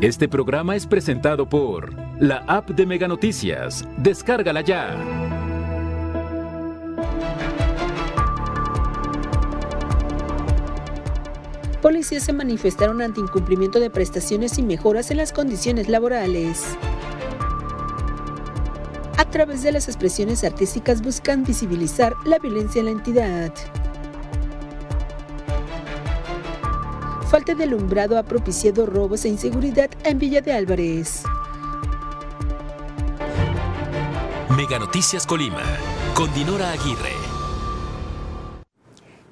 Este programa es presentado por la app de Mega Noticias. Descárgala ya. Policías se manifestaron ante incumplimiento de prestaciones y mejoras en las condiciones laborales. A través de las expresiones artísticas buscan visibilizar la violencia en la entidad. Falta de alumbrado ha propiciado robos e inseguridad en Villa de Álvarez. Mega Noticias Colima, con Dinora Aguirre.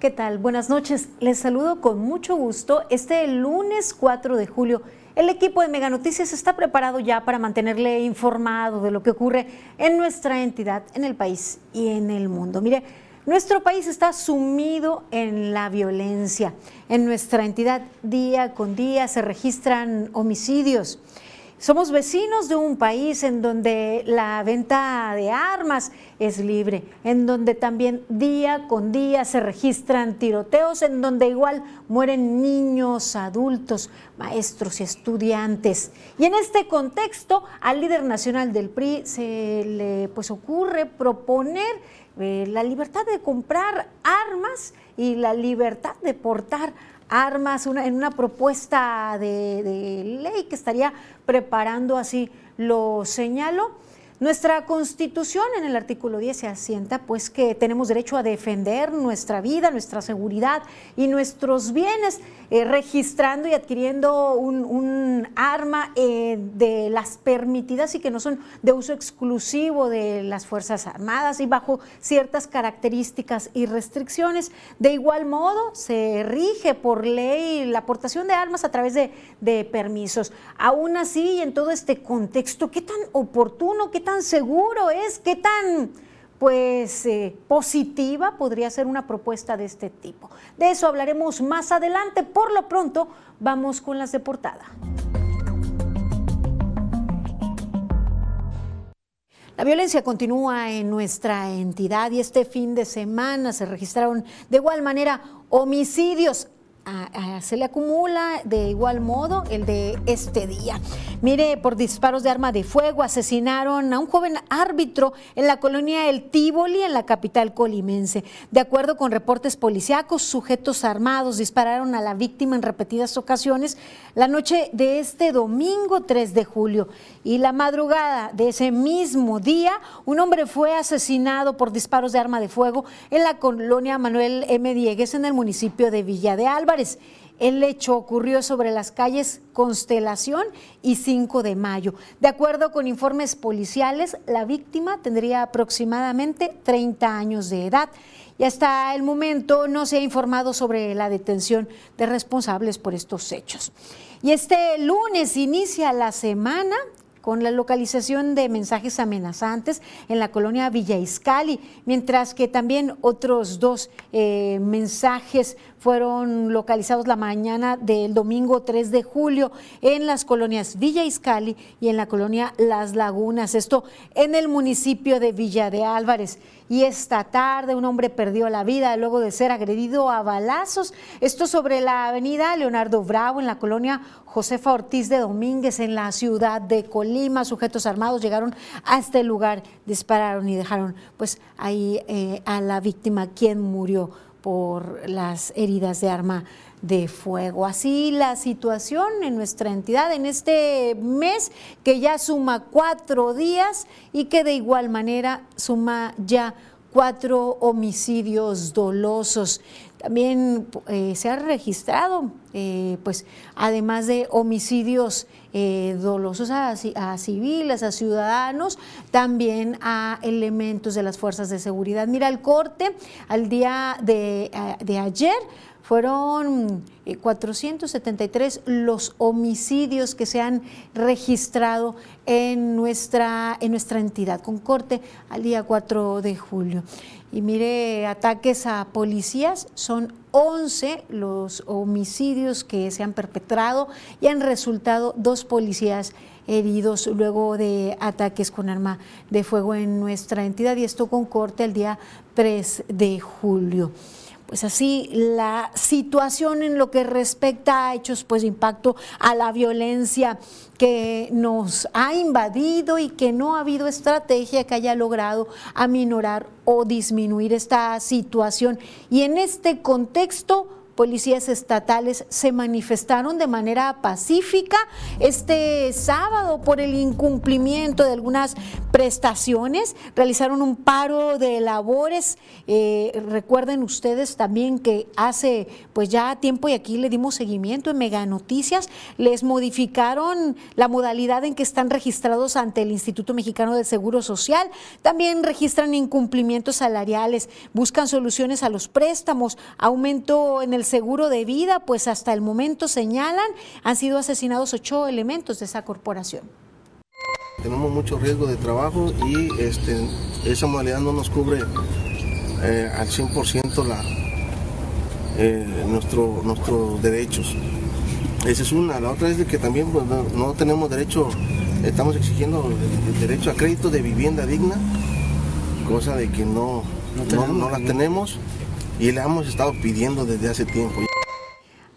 ¿Qué tal? Buenas noches. Les saludo con mucho gusto. Este lunes 4 de julio, el equipo de Mega Noticias está preparado ya para mantenerle informado de lo que ocurre en nuestra entidad, en el país y en el mundo. Mire, nuestro país está sumido en la violencia. En nuestra entidad, día con día, se registran homicidios. Somos vecinos de un país en donde la venta de armas es libre, en donde también día con día se registran tiroteos, en donde igual mueren niños, adultos, maestros y estudiantes. Y en este contexto, al líder nacional del PRI se le pues ocurre proponer eh, la libertad de comprar armas y la libertad de portar armas en una propuesta de, de ley que estaría preparando así, lo señalo. Nuestra constitución en el artículo 10 se asienta pues que tenemos derecho a defender nuestra vida, nuestra seguridad y nuestros bienes, eh, registrando y adquiriendo un, arma eh, de las permitidas y que no son de uso exclusivo de las Fuerzas Armadas y bajo ciertas características y restricciones. De igual modo, se rige por ley la aportación de armas a través de, de permisos. Aún así, en todo este contexto, ¿qué tan oportuno, qué tan seguro es, qué tan pues eh, positiva podría ser una propuesta de este tipo. De eso hablaremos más adelante. Por lo pronto, vamos con las de portada. La violencia continúa en nuestra entidad y este fin de semana se registraron de igual manera homicidios se le acumula de igual modo el de este día. Mire, por disparos de arma de fuego asesinaron a un joven árbitro en la colonia El Tívoli, en la capital colimense. De acuerdo con reportes policíacos, sujetos armados dispararon a la víctima en repetidas ocasiones la noche de este domingo 3 de julio. Y la madrugada de ese mismo día, un hombre fue asesinado por disparos de arma de fuego en la colonia Manuel M. Diegues, en el municipio de Villa de Alba. El hecho ocurrió sobre las calles Constelación y 5 de Mayo. De acuerdo con informes policiales, la víctima tendría aproximadamente 30 años de edad y hasta el momento no se ha informado sobre la detención de responsables por estos hechos. Y este lunes inicia la semana con la localización de mensajes amenazantes en la colonia Villa Iscali, mientras que también otros dos eh, mensajes fueron localizados la mañana del domingo 3 de julio en las colonias Villa Iscali y en la colonia Las Lagunas, esto en el municipio de Villa de Álvarez. Y esta tarde un hombre perdió la vida luego de ser agredido a balazos, esto sobre la avenida Leonardo Bravo en la colonia Josefa Ortiz de Domínguez en la ciudad de Colima. Sujetos armados llegaron a este lugar, dispararon y dejaron pues ahí eh, a la víctima quien murió por las heridas de arma de fuego. Así la situación en nuestra entidad en este mes que ya suma cuatro días y que de igual manera suma ya cuatro homicidios dolosos. También eh, se ha registrado, eh, pues, además de homicidios eh, dolosos a, civiles, a ciudadanos, también a elementos de las fuerzas de seguridad. Mira, el corte al día de, de ayer fueron 473 eh, los homicidios que se han registrado en nuestra, en nuestra entidad, con corte al día 4 de julio. Y mire, ataques a policías son 11 los homicidios que se han perpetrado y han resultado dos policías heridos luego de ataques con arma de fuego en nuestra entidad. Y esto con corte el día 3 de julio pues así la situación en lo que respecta a hechos pues de impacto a la violencia que nos ha invadido y que no ha habido estrategia que haya logrado aminorar o disminuir esta situación. Y en este contexto, policías estatales se manifestaron de manera pacífica este sábado por el incumplimiento de algunas prestaciones, realizaron un paro de labores. Eh, recuerden ustedes también que hace pues ya tiempo y aquí le dimos seguimiento en Mega Noticias, les modificaron la modalidad en que están registrados ante el Instituto Mexicano de Seguro Social, también registran incumplimientos salariales, buscan soluciones a los préstamos, aumento en el seguro de vida, pues hasta el momento señalan, han sido asesinados ocho elementos de esa corporación. Tenemos mucho riesgo de trabajo y este, esa modalidad no nos cubre eh, al 100% la, eh, nuestro, nuestros derechos. Esa es una. La otra es de que también pues, no, tenemos derecho, estamos exigiendo el, derecho a crédito de vivienda digna, cosa de que no, no, no la tenemos y la hemos estado pidiendo desde hace tiempo.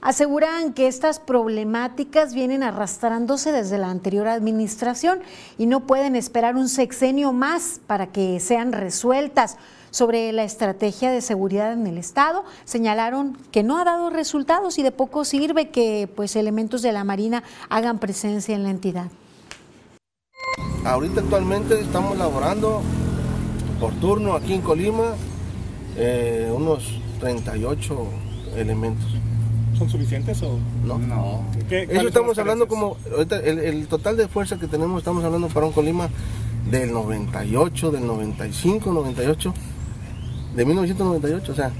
Aseguran que estas problemáticas vienen arrastrándose desde la anterior administración y no pueden esperar un sexenio más para que sean resueltas. Sobre la estrategia de seguridad en el Estado, señalaron que no ha dado resultados y de poco sirve que pues, elementos de la Marina hagan presencia en la entidad. Ahorita actualmente estamos laborando por turno aquí en Colima eh, unos 38 elementos. ¿Son suficientes o no? No. Eso estamos hablando como, el, total de fuerza que tenemos, estamos hablando para un Colima del 98, del 95, 98, de 1998, o sea,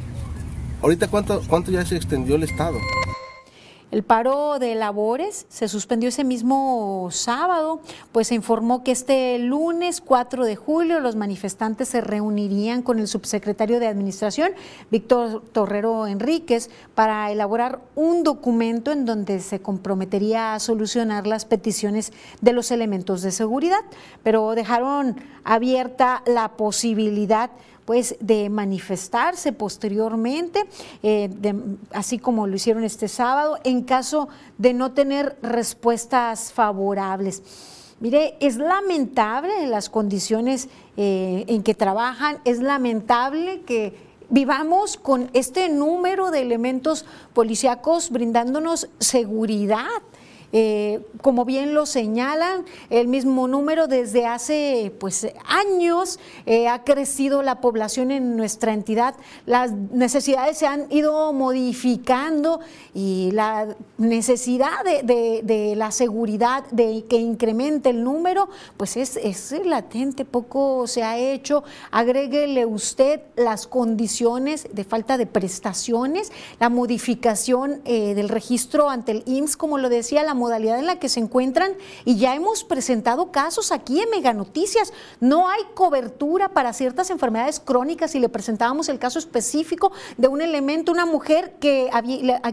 ahorita cuánto, cuánto ya se extendió el Estado. El paro de labores se suspendió ese mismo sábado, pues se informó que este lunes 4 de julio los manifestantes se reunirían con el subsecretario de Administración, Víctor Torrero Enríquez, para elaborar un documento en donde se comprometería a solucionar las peticiones de los elementos de seguridad, pero dejaron abierta la posibilidad pues de manifestarse posteriormente, eh, así como lo hicieron este sábado, en caso de no tener respuestas favorables. Mire, es lamentable las condiciones eh, en que trabajan, es lamentable que vivamos con este número de elementos policíacos brindándonos seguridad. Eh, como bien lo señalan, el mismo número desde hace pues, años eh, ha crecido la población en nuestra entidad, las necesidades se han ido modificando y la necesidad de, la seguridad de que incremente el número, pues es, es latente, poco se ha hecho. Agréguele usted las condiciones de falta de prestaciones, la modificación eh, del registro ante el IMSS, como lo decía, la modalidad en la que se encuentran y ya hemos presentado casos aquí en Mega Noticias. No hay cobertura para ciertas enfermedades crónicas y le presentábamos el caso específico de un elemento, una mujer que a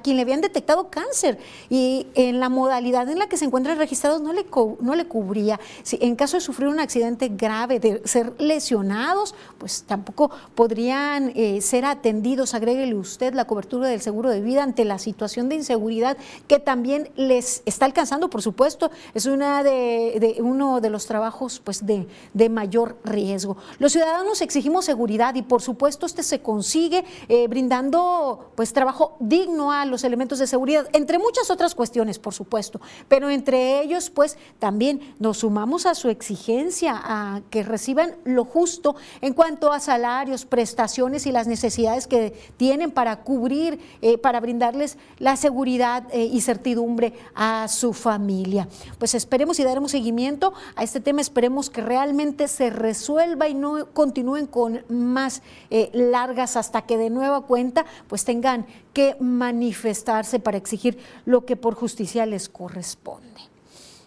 quien le habían detectado cáncer y en la modalidad en la que se encuentran registrados no le, no le cubría. Si en caso de sufrir un accidente grave, de ser lesionados, pues tampoco podrían eh, ser atendidos. Agréguele usted la cobertura del seguro de vida ante la situación de inseguridad que también les está alcanzando, por supuesto, es una de, uno de los trabajos pues, de, de, mayor riesgo. Los ciudadanos exigimos seguridad y, por supuesto, este se consigue eh, brindando pues, trabajo digno a los elementos de seguridad, entre muchas otras cuestiones, por supuesto, pero entre ellos, pues, también nos sumamos a su exigencia a que reciban lo justo en cuanto a salarios, prestaciones y las necesidades que tienen para cubrir, eh, para brindarles la seguridad eh, y certidumbre a su familia. Pues esperemos y daremos seguimiento a este tema, esperemos que realmente se resuelva y no continúen con más eh, largas hasta que de nueva cuenta pues tengan que manifestarse para exigir lo que por justicia les corresponde.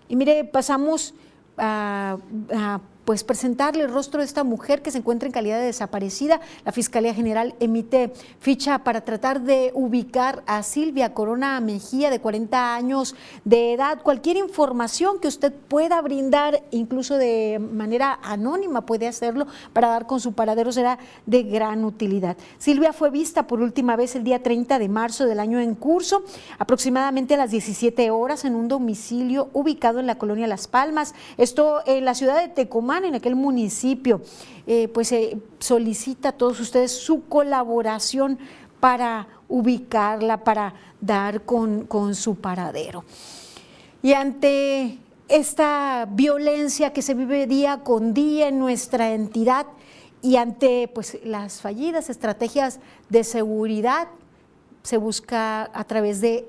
Y mire, pasamos a, pues presentarle el rostro de esta mujer que se encuentra en calidad de desaparecida. La Fiscalía General emite ficha para tratar de ubicar a Silvia Corona Mejía, de 40 años de edad. Cualquier información que usted pueda brindar, incluso de manera anónima, puede hacerlo para dar con su paradero, será de gran utilidad. Silvia fue vista por última vez el día 30 de marzo del año en curso, aproximadamente a las 17 horas, en un domicilio ubicado en la colonia Las Palmas. Esto en la ciudad de Tecomán en aquel municipio, eh, pues eh, solicita a todos ustedes su colaboración para ubicarla, para dar con, con su paradero. Y ante esta violencia que se vive día con día en nuestra entidad y ante pues, las fallidas estrategias de seguridad, se busca a través de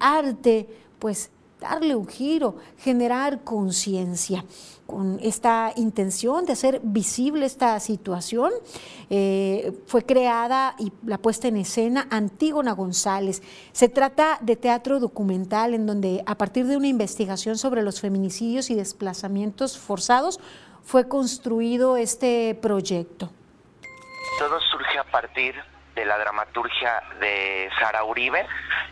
arte, pues darle un giro, generar conciencia con esta intención de hacer visible esta situación, eh, fue creada y la puesta en escena Antígona González. Se trata de teatro documental en donde a partir de una investigación sobre los feminicidios y desplazamientos forzados fue construido este proyecto. Todo surge a partir la dramaturgia de Sara Uribe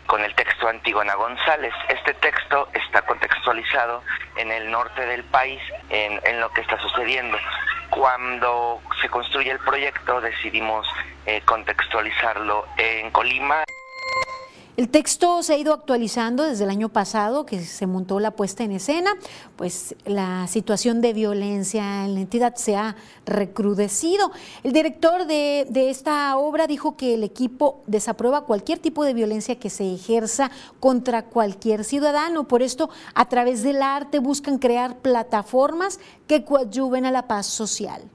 con el texto Antígona González. Este texto está contextualizado en el norte del país, en, lo que está sucediendo. Cuando se construye el proyecto decidimos eh, contextualizarlo en Colima. El texto se ha ido actualizando desde el año pasado, que se montó la puesta en escena, pues la situación de violencia en la entidad se ha recrudecido. El director de, esta obra dijo que el equipo desaprueba cualquier tipo de violencia que se ejerza contra cualquier ciudadano. Por esto, a través del arte buscan crear plataformas que coadyuven a la paz social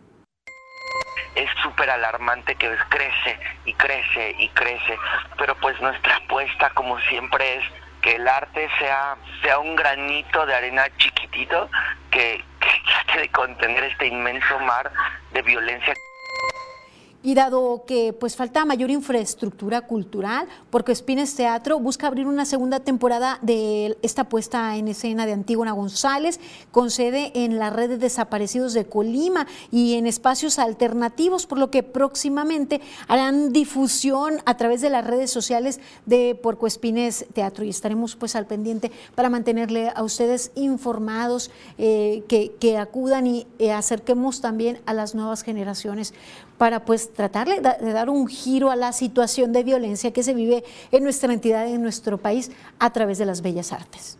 es súper alarmante que crece y crece y crece, pero pues nuestra apuesta como siempre es que el arte sea, sea un granito de arena chiquitito que, que trate de contener este inmenso mar de violencia. Y dado que pues falta mayor infraestructura cultural, porque Espines Teatro busca abrir una segunda temporada de esta puesta en escena de Antígona González, con sede en la red de desaparecidos de Colima y en espacios alternativos, por lo que próximamente harán difusión a través de las redes sociales de Porco Espines Teatro. Y estaremos pues al pendiente para mantenerle a ustedes informados, eh, que, acudan y eh, acerquemos también a las nuevas generaciones para pues tratar de, dar un giro a la situación de violencia que se vive en nuestra entidad, en nuestro país, a través de las bellas artes.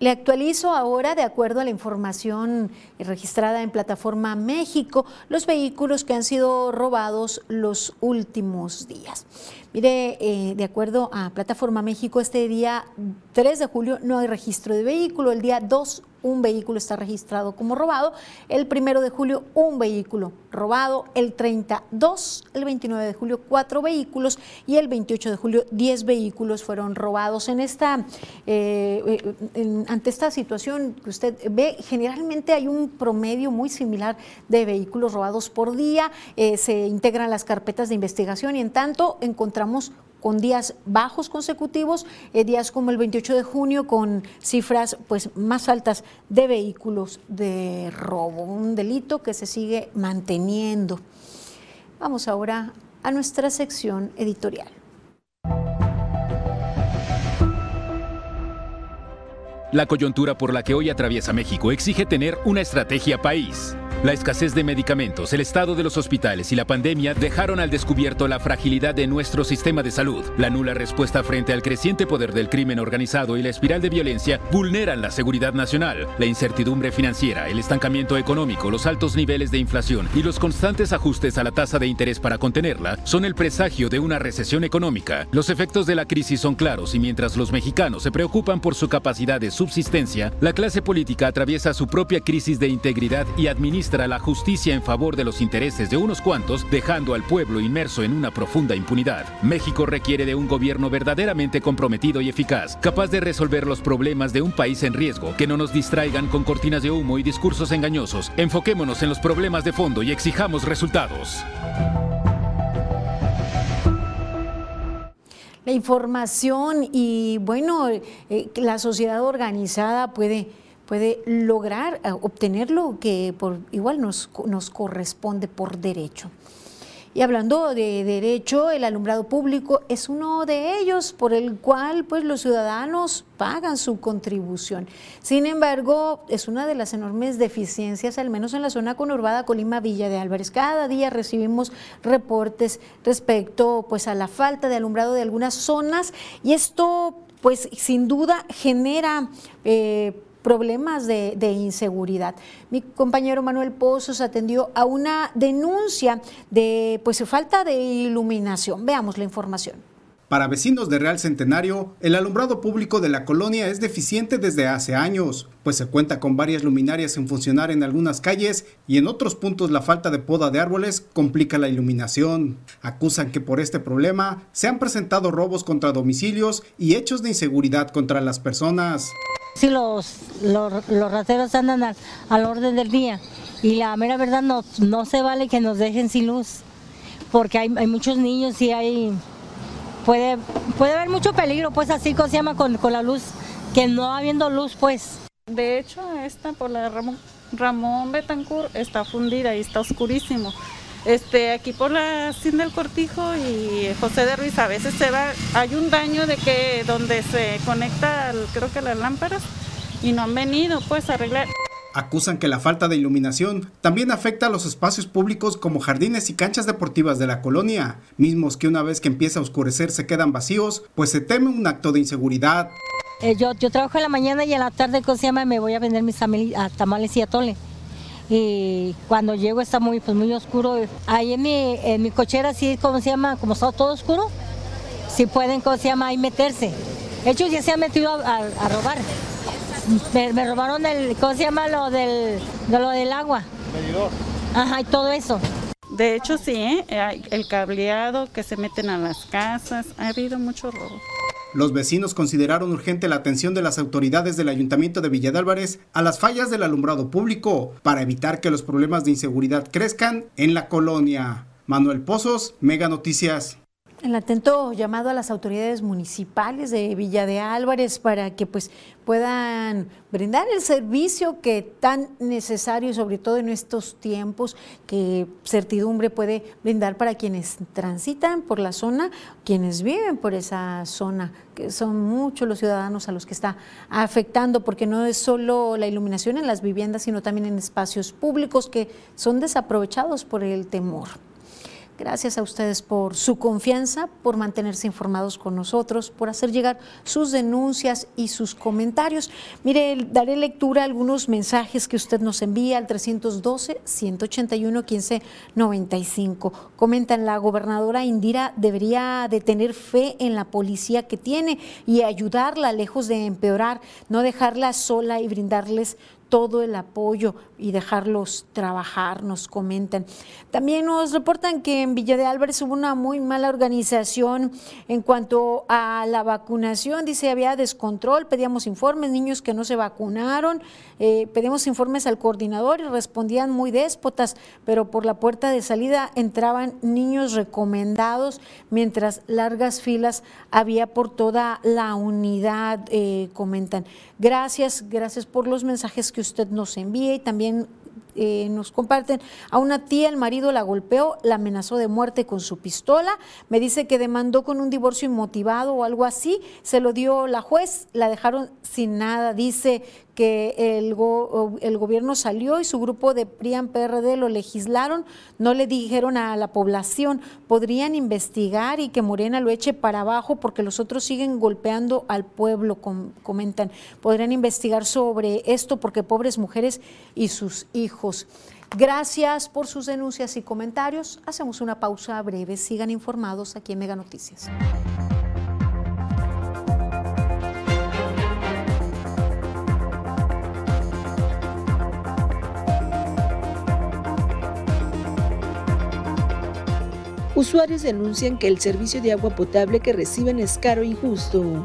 Le actualizo ahora, de acuerdo a la información registrada en Plataforma México, los vehículos que han sido robados los últimos días. Mire, eh, de acuerdo a Plataforma México, este día 3 de julio no hay registro de vehículo, el día 2 un vehículo está registrado como robado. El primero de julio, un vehículo robado. El 32, el 29 de julio, cuatro vehículos. Y el 28 de julio, 10 vehículos fueron robados. En esta, eh, eh, ante esta situación que usted ve, generalmente hay un promedio muy similar de vehículos robados por día. Se integran las carpetas de investigación y en tanto encontramos con días bajos consecutivos, eh, días como el 28 de junio con cifras pues más altas de vehículos de robo, un delito que se sigue manteniendo. Vamos ahora a nuestra sección editorial. La coyuntura por la que hoy atraviesa México exige tener una estrategia país. La escasez de medicamentos, el estado de los hospitales y la pandemia dejaron al descubierto la fragilidad de nuestro sistema de salud. La nula respuesta frente al creciente poder del crimen organizado y la espiral de violencia vulneran la seguridad nacional. La incertidumbre financiera, el estancamiento económico, los altos niveles de inflación y los constantes ajustes a la tasa de interés para contenerla son el presagio de una recesión económica. Los efectos de la crisis son claros y mientras los mexicanos se preocupan por su capacidad de subsistencia, la clase política atraviesa su propia crisis de integridad y la justicia en favor de los intereses de unos cuantos, dejando al pueblo inmerso en una profunda impunidad. México requiere de un gobierno verdaderamente comprometido y eficaz, capaz de resolver los problemas de un país en riesgo, que no nos distraigan con cortinas de humo y discursos engañosos. Enfoquémonos en los problemas de fondo y exijamos resultados. la información y bueno, eh, la sociedad organizada puede, puede lograr eh, obtener lo que por igual nos, nos corresponde por derecho. Y hablando de derecho, el alumbrado público es uno de ellos por el cual pues los ciudadanos pagan su contribución. Sin embargo, es una de las enormes deficiencias, al menos en la zona conurbada Colima Villa de Álvarez. Cada día recibimos reportes respecto pues a la falta de alumbrado de algunas zonas y esto pues sin duda genera eh, problemas de, inseguridad. Mi compañero Manuel Pozos atendió a una denuncia de pues falta de iluminación. Veamos la información. Para vecinos de Real Centenario, el alumbrado público de la colonia es deficiente desde hace años, pues se cuenta con varias luminarias en funcionar en algunas calles y en otros puntos la falta de poda de árboles complica la iluminación. Acusan que por este problema se han presentado robos contra domicilios y hechos de inseguridad contra las personas. Sí, los, los, rateros andan al, orden del día y la mera verdad no, no se vale que nos dejen sin luz, porque hay, muchos niños y hay, puede, puede haber mucho peligro, pues así se llama con, la luz, que no habiendo luz, pues. De hecho, esta por la Ramón, Ramón Betancourt está fundida y está oscurísimo. Este, aquí por la Sin del Cortijo y José de Ruiz a veces se va, hay un daño de que donde se conecta, creo que las lámparas y no han venido pues a arreglar. Acusan que la falta de iluminación también afecta a los espacios públicos como jardines y canchas deportivas de la colonia, mismos que una vez que empieza a oscurecer se quedan vacíos, pues se teme un acto de inseguridad. Eh, yo, yo trabajo en la mañana y en la tarde, ¿cómo se llama? Me voy a vender mis tamales y atole y cuando llego está muy pues muy oscuro. Ahí en mi, en mi cochera sí, ¿cómo se llama? Como está todo oscuro, sí pueden, ¿cómo se llama? Ahí meterse. Ellos ya se han metido a, robar. Me, robaron el, ¿cómo se llama? Lo del, de lo del agua. Medidor. Ajá, y todo eso. De hecho sí, ¿eh? el cableado que se meten a las casas, ha habido mucho robo. Los vecinos consideraron urgente la atención de las autoridades del Ayuntamiento de Villa de Álvarez a las fallas del alumbrado público para evitar que los problemas de inseguridad crezcan en la colonia. Manuel Pozos, Mega Noticias. El atento llamado a las autoridades municipales de Villa de Álvarez para que pues puedan brindar el servicio que tan necesario, sobre todo en estos tiempos, que certidumbre puede brindar para quienes transitan por la zona, quienes viven por esa zona, que son muchos los ciudadanos a los que está afectando, porque no es solo la iluminación en las viviendas, sino también en espacios públicos que son desaprovechados por el temor. Gracias a ustedes por su confianza, por mantenerse informados con nosotros, por hacer llegar sus denuncias y sus comentarios. Mire, daré lectura a algunos mensajes que usted nos envía al 312-181-1595. Comentan, la gobernadora Indira debería de tener fe en la policía que tiene y ayudarla lejos de empeorar, no dejarla sola y brindarles todo el apoyo y dejarlos trabajar, nos comentan. También nos reportan que en Villa de Álvarez hubo una muy mala organización en cuanto a la vacunación. Dice, había descontrol, pedíamos informes, niños que no se vacunaron, eh, pedimos informes al coordinador y respondían muy déspotas, pero por la puerta de salida entraban niños recomendados, mientras largas filas había por toda la unidad, eh, comentan. Gracias, gracias por los mensajes que usted nos envía y también eh, nos comparten, a una tía el marido la golpeó, la amenazó de muerte con su pistola, me dice que demandó con un divorcio inmotivado o algo así, se lo dio la juez, la dejaron sin nada, dice que el, el gobierno salió y su grupo de PRIAN PRD lo legislaron, no le dijeron a la población, podrían investigar y que Morena lo eche para abajo porque los otros siguen golpeando al pueblo, comentan, podrían investigar sobre esto porque pobres mujeres y sus hijos. Gracias por sus denuncias y comentarios. Hacemos una pausa breve. Sigan informados aquí en Mega Noticias. Usuarios denuncian que el servicio de agua potable que reciben es caro e injusto.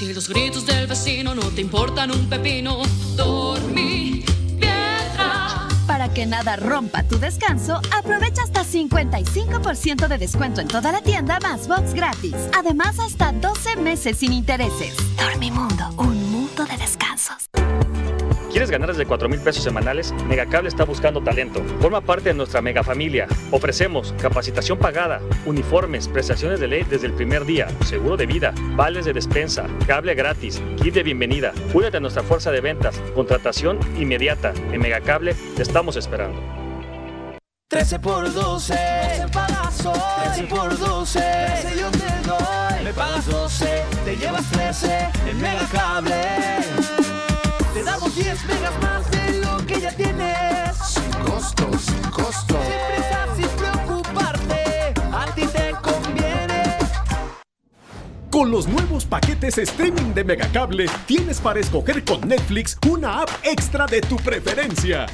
Si los gritos del vecino no te importan un pepino, dormí piedra. Para que nada rompa tu descanso, aprovecha hasta 55% de descuento en toda la tienda más box gratis. Además, hasta 12 meses sin intereses. Dormimundo, un mundo de descansos. ¿Quieres ganar desde 4 mil pesos semanales? Megacable está buscando talento. Forma parte de nuestra mega familia. Ofrecemos capacitación pagada, uniformes, prestaciones de ley desde el primer día, seguro de vida, vales de despensa, cable gratis, kit de bienvenida. Únete a nuestra fuerza de ventas, contratación inmediata. En Megacable te estamos esperando. 13 por 12, 12 pagas hoy. 13 por 12, 13 yo te doy. Me pagas 12, te llevas 13 en Megacable. Te damos 10 megas más de lo que ya tienes. Sin costo, sin costo. Sin prisa, sin preocuparte. A ti te conviene. Con los nuevos paquetes streaming de Megacable, tienes para escoger con Netflix una app extra de tu preferencia.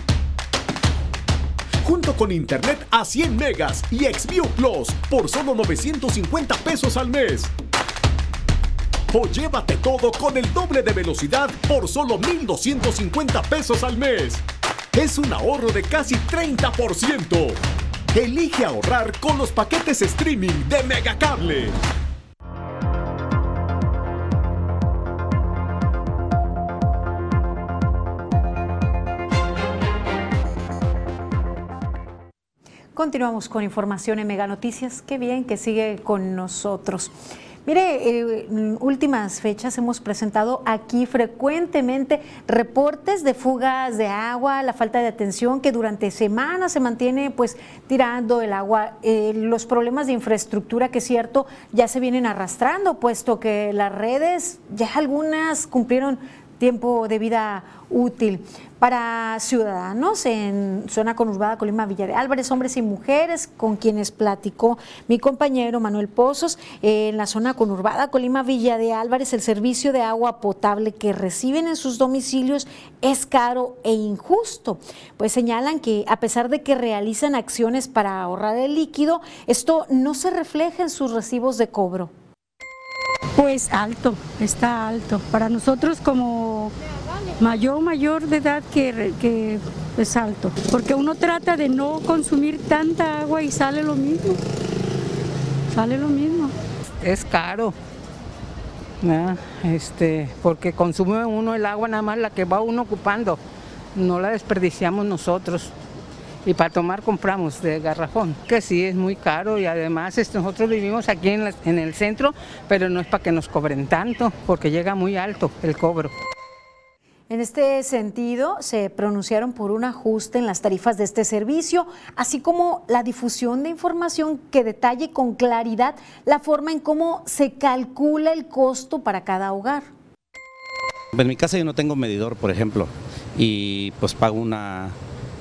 Junto con internet a 100 megas y Xview Plus por solo 950 pesos al mes. O llévate todo con el doble de velocidad por solo 1,250 pesos al mes. Es un ahorro de casi 30%. Elige ahorrar con los paquetes streaming de Megacable. Continuamos con información en Mega Noticias. Qué bien que sigue con nosotros. Mire, eh, en últimas fechas hemos presentado aquí frecuentemente reportes de fugas de agua, la falta de atención que durante semanas se mantiene pues tirando el agua, eh, los problemas de infraestructura que es cierto ya se vienen arrastrando, puesto que las redes ya algunas cumplieron tiempo de vida útil para ciudadanos en zona conurbada Colima Villa de Álvarez, hombres y mujeres con quienes platicó mi compañero Manuel Pozos. En la zona conurbada Colima Villa de Álvarez, el servicio de agua potable que reciben en sus domicilios es caro e injusto. Pues señalan que a pesar de que realizan acciones para ahorrar el líquido, esto no se refleja en sus recibos de cobro. Pues alto, está alto. Para nosotros como mayor mayor de edad que, que es alto, porque uno trata de no consumir tanta agua y sale lo mismo, sale lo mismo. Es caro, este, porque consume uno el agua nada más la que va uno ocupando, no la desperdiciamos nosotros. Y para tomar compramos de garrafón, que sí es muy caro y además este, nosotros vivimos aquí en, en el centro, pero no es para que nos cobren tanto, porque llega muy alto el cobro. En este sentido, se pronunciaron por un ajuste en las tarifas de este servicio, así como la difusión de información que detalle con claridad la forma en cómo se calcula el costo para cada hogar. En mi casa yo no tengo medidor, por ejemplo, y pues pago una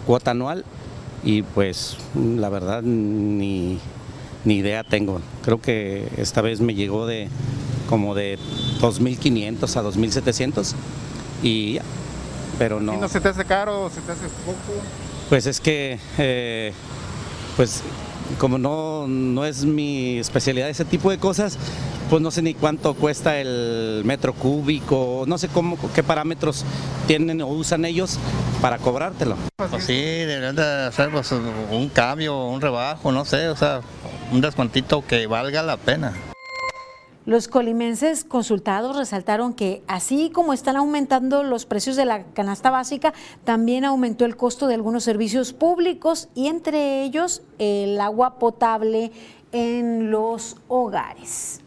cuota anual y pues la verdad ni, ni idea tengo. Creo que esta vez me llegó de como de 2.500 a 2.700 y ya, pero no. ¿Y no se te hace caro o se te hace poco? Pues es que, eh, pues como no, no es mi especialidad ese tipo de cosas, pues no sé ni cuánto cuesta el metro cúbico, no sé cómo, qué parámetros tienen o usan ellos para cobrártelo. Pues sí, deberían de hacer pues, un cambio, un rebajo, no sé, o sea, un descuantito que valga la pena. Los colimenses consultados resaltaron que así como están aumentando los precios de la canasta básica, también aumentó el costo de algunos servicios públicos y entre ellos el agua potable en los hogares.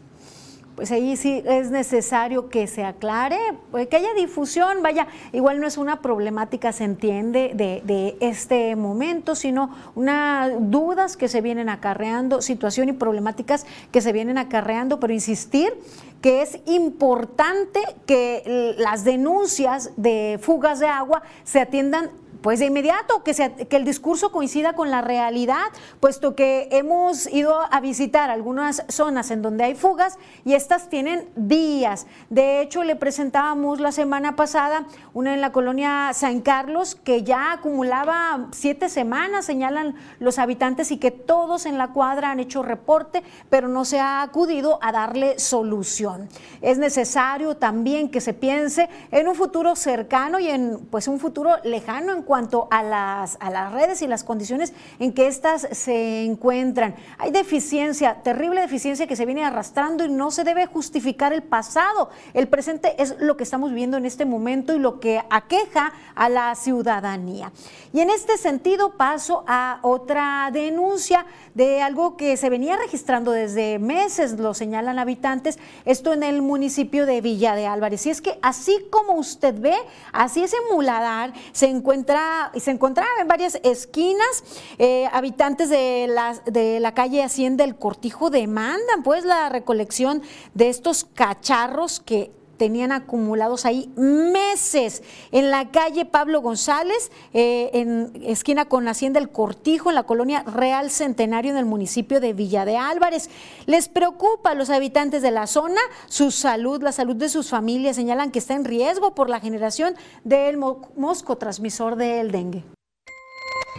Pues ahí sí es necesario que se aclare, pues, que haya difusión, vaya, igual no es una problemática, se entiende, de, de este momento, sino unas dudas que se vienen acarreando, situación y problemáticas que se vienen acarreando, pero insistir que es importante que las denuncias de fugas de agua se atiendan pues de inmediato, que, que el discurso coincida con la realidad, puesto que hemos ido a visitar algunas zonas en donde hay fugas y estas tienen días. De hecho, le presentábamos la semana pasada una en la colonia San Carlos que ya acumulaba siete semanas, señalan los habitantes, y que todos en la cuadra han hecho reporte, pero no se ha acudido a darle solución. Es necesario también que se piense en un futuro cercano y en pues un futuro lejano en cuanto a las, a las redes y las condiciones en que éstas se encuentran. Hay deficiencia, terrible deficiencia que se viene arrastrando y no se debe justificar el pasado. El presente es lo que estamos viviendo en este momento y lo que aqueja a la ciudadanía. Y en este sentido paso a otra denuncia de algo que se venía registrando desde meses, lo señalan habitantes, esto en el municipio de Villa de Álvarez. Y es que así como usted ve, así ese muladar se encuentra y se encontraba en varias esquinas. Eh, habitantes de la, de la calle Hacienda del Cortijo demandan pues la recolección de estos cacharros que tenían acumulados ahí meses en la calle Pablo González, eh, en esquina con Hacienda El Cortijo, en la colonia Real Centenario, en el municipio de Villa de Álvarez. Les preocupa a los habitantes de la zona su salud, la salud de sus familias. Señalan que está en riesgo por la generación del mosco transmisor del dengue.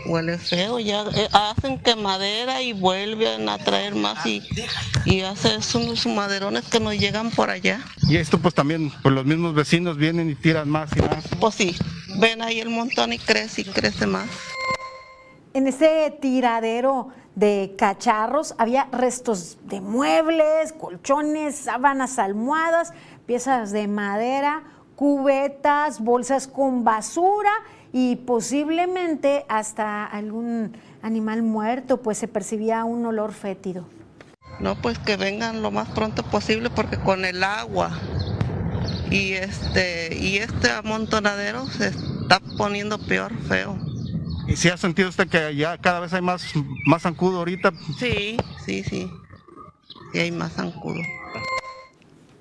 Huele feo, ya eh, hacen quemadera y vuelven a traer más y, y hacen unos maderones que nos llegan por allá. Y esto pues también, pues los mismos vecinos vienen y tiran más y más. Pues sí, ven ahí el montón y crece y crece más. En ese tiradero de cacharros había restos de muebles, colchones, sábanas, almohadas, piezas de madera, cubetas, bolsas con basura y posiblemente hasta algún animal muerto, pues se percibía un olor fétido. No, pues que vengan lo más pronto posible porque con el agua y este y este amontonadero se está poniendo peor feo. ¿Y si ha sentido usted que ya cada vez hay más, más zancudo ahorita? Sí, sí, sí. Sí hay más zancudo.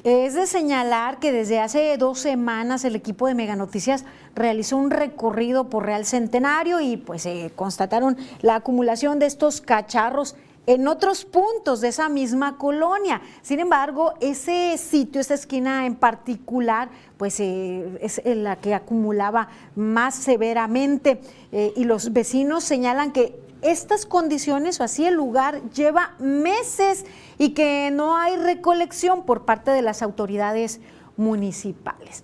Es de señalar que desde hace dos semanas el equipo de Mega Noticias realizó un recorrido por Real Centenario y pues se constataron la acumulación de estos cacharros en otros puntos de esa misma colonia. Sin embargo, ese sitio, esa esquina en particular, pues eh, es la que acumulaba más severamente eh, y los vecinos señalan que estas condiciones o así el lugar lleva meses y que no hay recolección por parte de las autoridades municipales.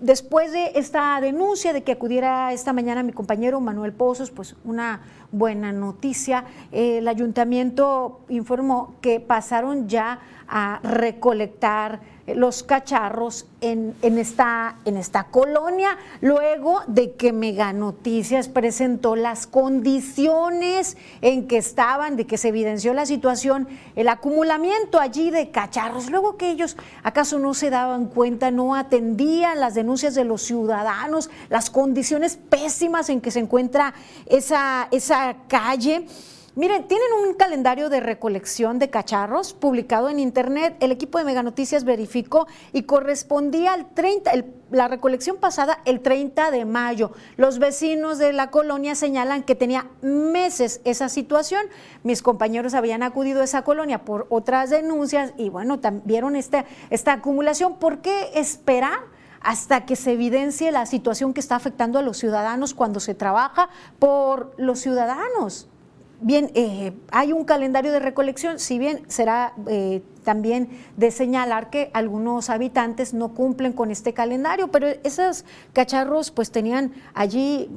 Después de esta denuncia de que acudiera esta mañana mi compañero Manuel Pozos, pues una buena noticia. El ayuntamiento informó que pasaron ya a recolectar los cacharros en, esta, en esta colonia, luego de que Mega Noticias presentó las condiciones en que estaban, de que se evidenció la situación, el acumulamiento allí de cacharros, luego que ellos acaso no se daban cuenta, no atendían las denuncias de los ciudadanos, las condiciones pésimas en que se encuentra esa, esa calle. Miren, tienen un calendario de recolección de cacharros publicado en internet. El equipo de Mega Noticias verificó y correspondía al 30, la recolección pasada el 30 de mayo. Los vecinos de la colonia señalan que tenía meses esa situación. Mis compañeros habían acudido a esa colonia por otras denuncias y bueno, vieron esta, esta acumulación. ¿Por qué esperar? hasta que se evidencie la situación que está afectando a los ciudadanos cuando se trabaja por los ciudadanos. Bien, eh, hay un calendario de recolección, si bien será eh, también de señalar que algunos habitantes no cumplen con este calendario, pero esos cacharros pues tenían allí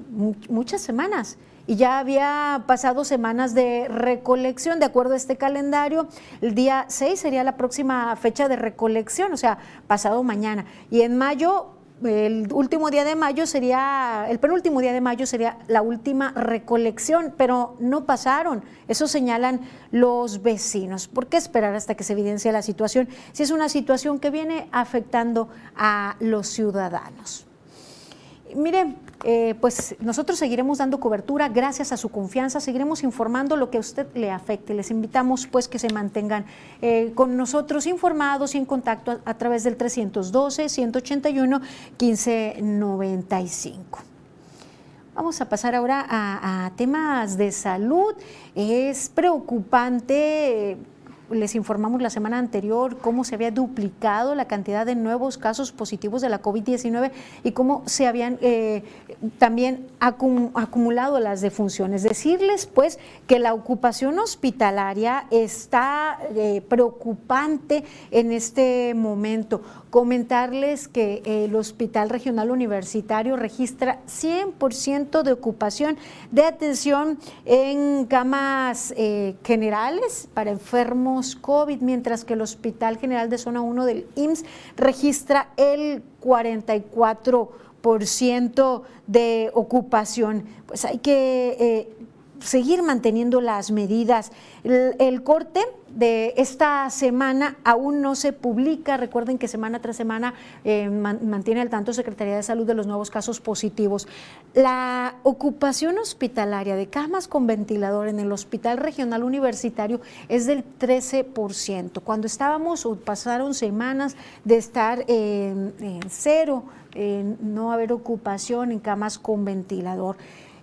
muchas semanas y ya había pasado semanas de recolección de acuerdo a este calendario. El día 6 sería la próxima fecha de recolección, o sea, pasado mañana. Y en mayo el último día de mayo sería, el penúltimo día de mayo sería la última recolección, pero no pasaron. Eso señalan los vecinos. ¿Por qué esperar hasta que se evidencie la situación si es una situación que viene afectando a los ciudadanos? Mire, eh, pues nosotros seguiremos dando cobertura gracias a su confianza, seguiremos informando lo que a usted le afecte. Les invitamos pues que se mantengan eh, con nosotros informados y en contacto a, través del 312-181-1595. Vamos a pasar ahora a, a, temas de salud. Es preocupante les informamos la semana anterior cómo se había duplicado la cantidad de nuevos casos positivos de la COVID-19 y cómo se habían eh, también acumulado las defunciones. Decirles pues que la ocupación hospitalaria está eh, preocupante en este momento. Comentarles que el Hospital Regional Universitario registra 100% de ocupación de atención en camas eh, generales para enfermos COVID, mientras que el Hospital General de Zona 1 del IMSS registra el 44% de ocupación. Pues hay que eh, seguir manteniendo las medidas. El, corte de esta semana aún no se publica. Recuerden que semana tras semana eh, mantiene al tanto Secretaría de Salud de los nuevos casos positivos. La ocupación hospitalaria de camas con ventilador en el Hospital Regional Universitario es del 13%. Cuando estábamos o pasaron semanas de estar en, cero, no haber ocupación en camas con ventilador.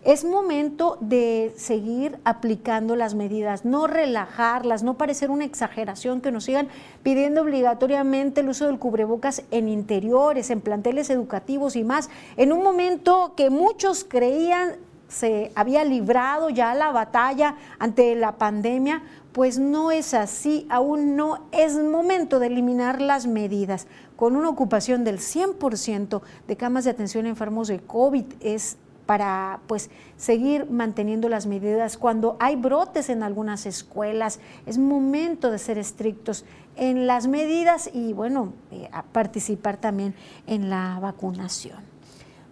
Es momento de seguir aplicando las medidas, no relajarlas, no parecer una exageración que nos sigan pidiendo obligatoriamente el uso del cubrebocas en interiores, en planteles educativos y más, en un momento que muchos creían se había librado ya la batalla ante la pandemia, pues no es así, aún no es momento de eliminar las medidas. Con una ocupación del 100% de camas de atención a enfermos de COVID es para pues seguir manteniendo las medidas. Cuando hay brotes en algunas escuelas, es momento de ser estrictos en las medidas y bueno, eh, participar también en la vacunación.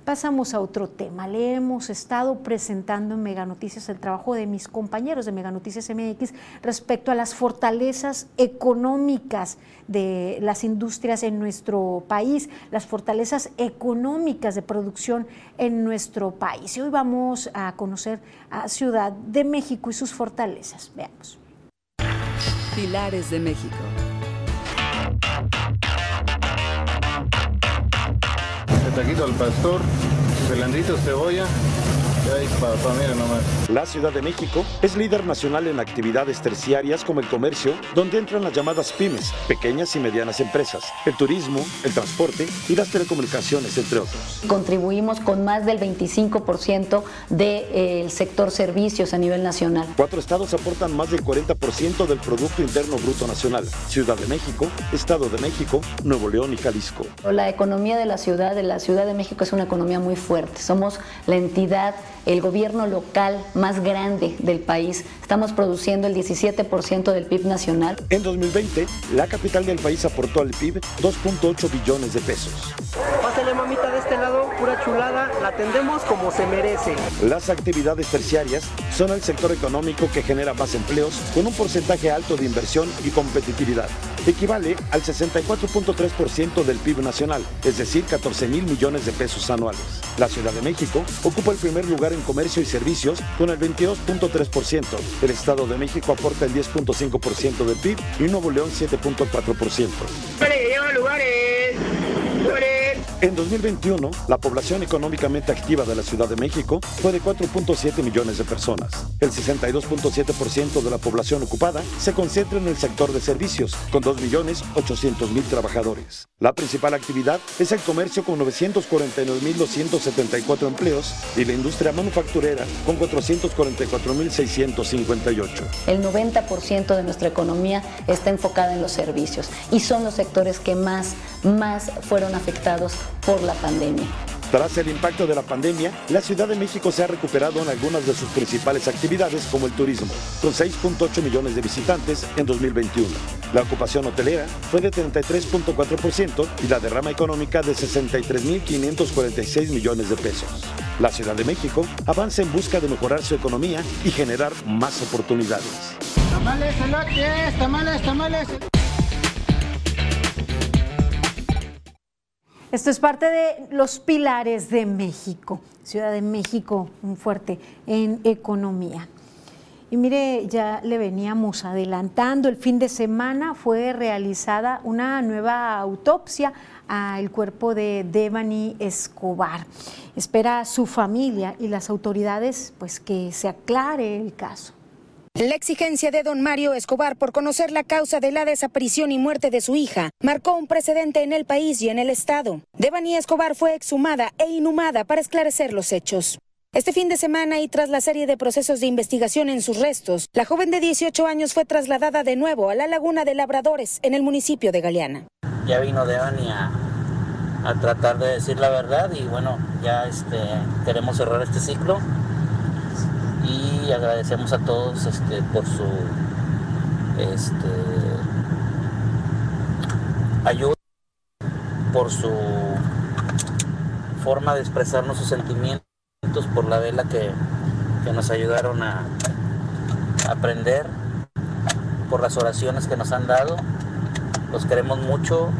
Pasamos a otro tema. Le hemos estado presentando en Mega Noticias el trabajo de mis compañeros de Mega Noticias MX respecto a las fortalezas económicas de las industrias en nuestro país, las fortalezas económicas de producción en nuestro país. Y hoy vamos a conocer a Ciudad de México y sus fortalezas. Veamos. Pilares de México. Taquito al pastor, celandrito, cebolla, la Ciudad de México es líder nacional en actividades terciarias como el comercio, donde entran las llamadas pymes, pequeñas y medianas empresas, el turismo, el transporte y las telecomunicaciones, entre otros. Contribuimos con más del 25% del sector servicios a nivel nacional. Cuatro estados aportan más del 40% del Producto Interno Bruto Nacional. Ciudad de México, Estado de México, Nuevo León y Jalisco. La economía de la ciudad, de la Ciudad de México es una economía muy fuerte. Somos la entidad el gobierno local más grande del país. Estamos produciendo el 17% del PIB nacional. En 2020, la capital del país aportó al PIB 2.8 billones de pesos. Pásale mamita de este lado, pura chulada, la atendemos como se merece. Las actividades terciarias son el sector económico que genera más empleos con un porcentaje alto de inversión y competitividad. Equivale al 64.3% del PIB nacional, es decir, 14 mil millones de pesos anuales. La Ciudad de México ocupa el primer lugar en comercio y servicios con el 22.3%. El Estado de México aporta el 10.5% del PIB y Nuevo León 7.4%. lugares! En 2021, la población económicamente activa de la Ciudad de México fue de 4.7 millones de personas. El 62.7% de la población ocupada se concentra en el sector de servicios, con 2.800.000 trabajadores. La principal actividad es el comercio con 949.274 empleos y la industria manufacturera con 444.658. El 90% de nuestra economía está enfocada en los servicios y son los sectores que más, más fueron afectados por la pandemia. Tras el impacto de la pandemia, la Ciudad de México se ha recuperado en algunas de sus principales actividades como el turismo, con 6.8 millones de visitantes en 2021. La ocupación hotelera fue de 33.4% y la derrama económica de 63.546 millones de pesos. La Ciudad de México avanza en busca de mejorar su economía y generar más oportunidades. Tamales, elotes, tamales, tamales. Esto es parte de los pilares de México. Ciudad de México, un fuerte en economía. Y mire, ya le veníamos adelantando, el fin de semana fue realizada una nueva autopsia al cuerpo de Devani Escobar. Espera su familia y las autoridades pues que se aclare el caso. La exigencia de don Mario Escobar por conocer la causa de la desaparición y muerte de su hija marcó un precedente en el país y en el Estado. Devani Escobar fue exhumada e inhumada para esclarecer los hechos. Este fin de semana y tras la serie de procesos de investigación en sus restos, la joven de 18 años fue trasladada de nuevo a la laguna de Labradores en el municipio de Galeana. Ya vino Devani a, a tratar de decir la verdad y bueno, ya este, queremos cerrar este ciclo y agradecemos a todos este, por su este, ayuda, por su forma de expresarnos sus sentimientos, por la vela que, que nos ayudaron a aprender, por las oraciones que nos han dado. Los queremos mucho,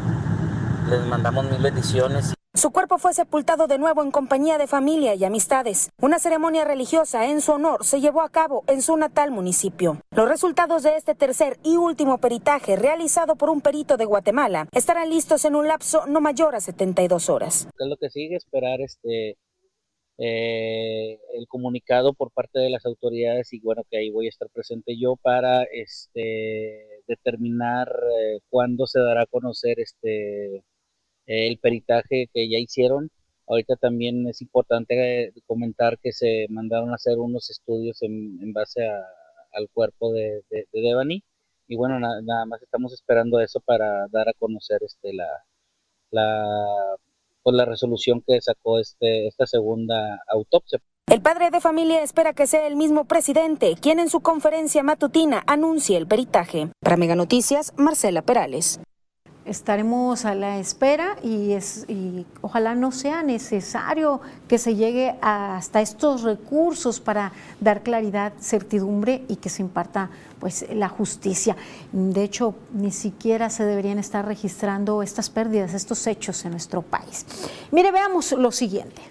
les mandamos mil bendiciones. Su cuerpo fue sepultado de nuevo en compañía de familia y amistades. Una ceremonia religiosa en su honor se llevó a cabo en su natal municipio. Los resultados de este tercer y último peritaje realizado por un perito de Guatemala estarán listos en un lapso no mayor a 72 horas. ¿Qué es lo que sigue? Esperar este eh, el comunicado por parte de las autoridades y bueno que ahí voy a estar presente yo para este determinar eh, cuándo se dará a conocer este el peritaje que ya hicieron. Ahorita también es importante eh, comentar que se mandaron a hacer unos estudios en, base al cuerpo de, de, Devani. Y bueno, nada más estamos esperando eso para dar a conocer este la, la, pues la resolución que sacó este, esta segunda autopsia. El padre de familia espera que sea el mismo presidente quien en su conferencia matutina anuncie el peritaje. Para Mega Noticias, Marcela Perales estaremos a la espera y, es, y ojalá no sea necesario que se llegue hasta estos recursos para dar claridad, certidumbre y que se imparta pues la justicia. De hecho, ni siquiera se deberían estar registrando estas pérdidas, estos hechos en nuestro país. Mire, veamos lo siguiente.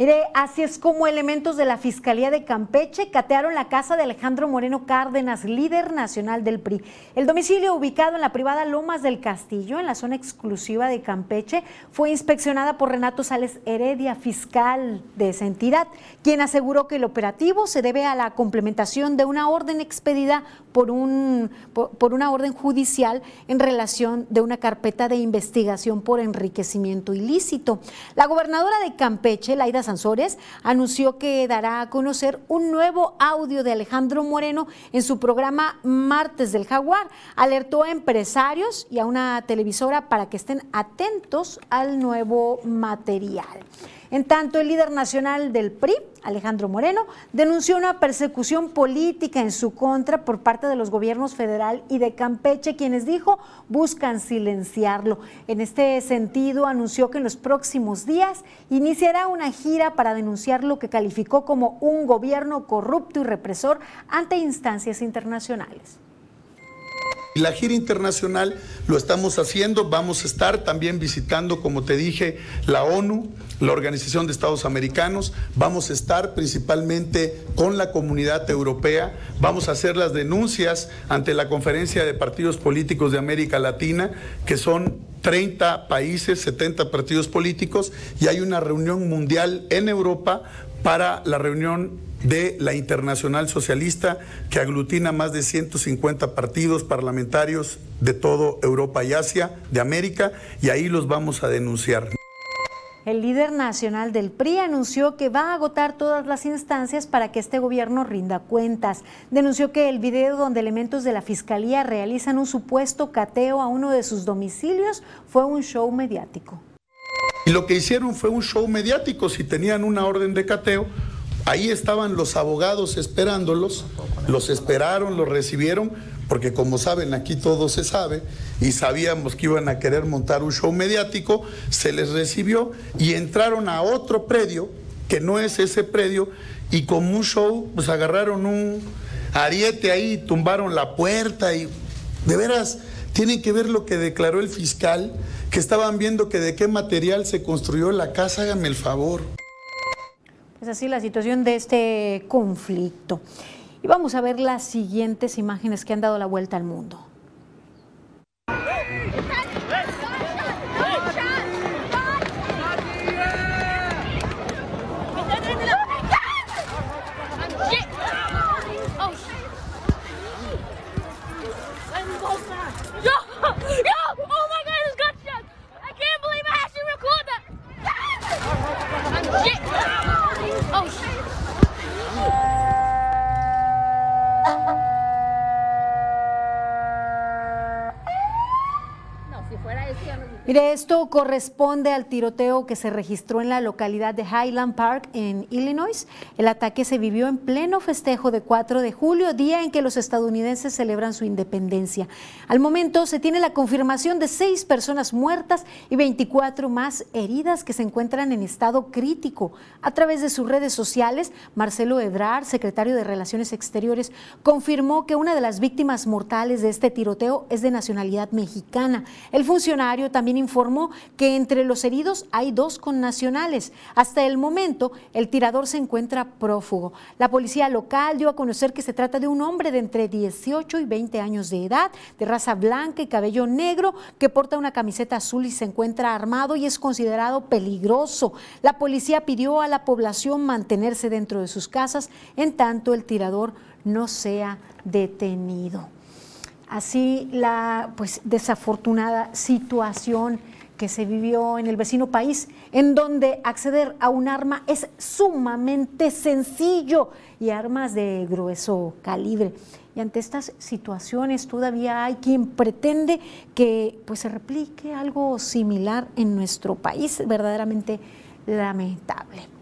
Mire, así es como elementos de la Fiscalía de Campeche catearon la casa de Alejandro Moreno Cárdenas, líder nacional del PRI. El domicilio ubicado en la privada Lomas del Castillo, en la zona exclusiva de Campeche, fue inspeccionada por Renato Sales Heredia, fiscal de esa entidad, quien aseguró que el operativo se debe a la complementación de una orden expedida por, un, por, una orden judicial en relación de una carpeta de investigación por enriquecimiento ilícito. La gobernadora de Campeche, Laida Sansores, anunció que dará a conocer un nuevo audio de Alejandro Moreno en su programa Martes del Jaguar. Alertó a empresarios y a una televisora para que estén atentos al nuevo material. En tanto, el líder nacional del PRI, Alejandro Moreno, denunció una persecución política en su contra por parte de los gobiernos federal y de Campeche, quienes dijo buscan silenciarlo. En este sentido, anunció que en los próximos días iniciará una gira para denunciar lo que calificó como un gobierno corrupto y represor ante instancias internacionales. La gira internacional lo estamos haciendo, vamos a estar también visitando, como te dije, la ONU, la Organización de Estados Americanos, vamos a estar principalmente con la comunidad europea, vamos a hacer las denuncias ante la Conferencia de Partidos Políticos de América Latina, que son 30 países, 70 partidos políticos, y hay una reunión mundial en Europa para la reunión de la Internacional Socialista, que aglutina más de 150 partidos parlamentarios de toda Europa y Asia, de América, y ahí los vamos a denunciar. el líder nacional del PRI anunció que va a agotar todas las instancias para que este gobierno rinda cuentas. Denunció que el video donde elementos de la fiscalía realizan un supuesto cateo a uno de sus domicilios fue un show mediático. Y lo que hicieron fue un show mediático. Si tenían una orden de cateo, ahí estaban los abogados esperándolos, los esperaron, los recibieron, porque como saben, aquí todo se sabe, y sabíamos que iban a querer montar un show mediático, se les recibió y entraron a otro predio, que no es ese predio, y como un show, pues agarraron un ariete ahí, tumbaron la puerta y de veras tienen que ver lo que declaró el fiscal, que estaban viendo que de qué material se construyó la casa, háganme el favor. Es así la situación de este conflicto. Y vamos a ver las siguientes imágenes que han dado la vuelta al mundo. Mire, esto corresponde al tiroteo que se registró en la localidad de Highland Park, en Illinois. El ataque se vivió en pleno festejo de 4 de julio, día en que los estadounidenses celebran su independencia. Al momento se tiene la confirmación de seis personas muertas y 24 más heridas que se encuentran en estado crítico. A través de sus redes sociales, Marcelo Ebrard, secretario de Relaciones Exteriores, confirmó que una de las víctimas mortales de este tiroteo es de nacionalidad mexicana. El funcionario también informó que entre los heridos hay dos connacionales. Hasta el momento, el tirador se encuentra prófugo. La policía local dio a conocer que se trata de un hombre de entre 18 y 20 años de edad, de raza blanca y cabello negro, que porta una camiseta azul y se encuentra armado y es considerado peligroso. La policía pidió a la población mantenerse dentro de sus casas en tanto el tirador no sea detenido así la pues desafortunada situación que se vivió en el vecino país, en donde acceder a un arma es sumamente sencillo y armas de grueso calibre. Y ante estas situaciones todavía hay quien pretende que pues, se replique algo similar en nuestro país, verdaderamente lamentable.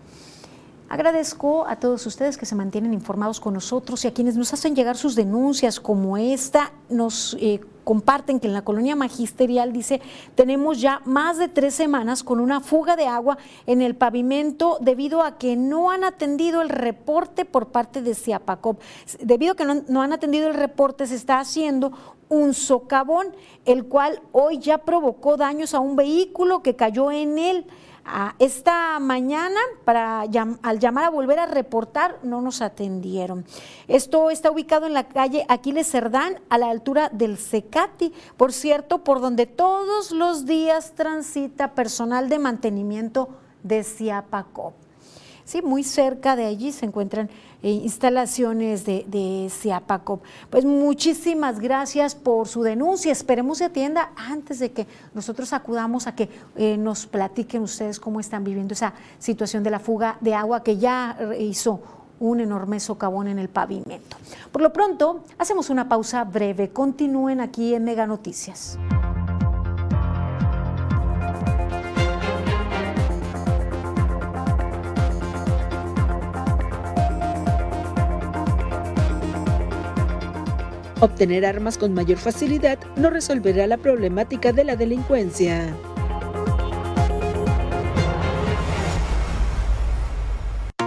Agradezco a todos ustedes que se mantienen informados con nosotros y a quienes nos hacen llegar sus denuncias como esta, nos eh, comparten que en la colonia magisterial dice, tenemos ya más de tres semanas con una fuga de agua en el pavimento debido a que no han atendido el reporte por parte de Ciapacop. Debido a que no, no han atendido el reporte, se está haciendo un socavón, el cual hoy ya provocó daños a un vehículo que cayó en él esta mañana, para, al llamar a volver a reportar, no nos atendieron. Esto está ubicado en la calle Aquiles Cerdán, a la altura del Secati, por cierto, por donde todos los días transita personal de mantenimiento de Ciapacop. Sí, muy cerca de allí se encuentran eh, instalaciones de, de Ciapacop. Pues muchísimas gracias por su denuncia. Esperemos se atienda antes de que nosotros acudamos a que eh, nos platiquen ustedes cómo están viviendo esa situación de la fuga de agua que ya hizo un enorme socavón en el pavimento. Por lo pronto, hacemos una pausa breve. Continúen aquí en Mega Noticias. Obtener armas con mayor facilidad no resolverá la problemática de la delincuencia.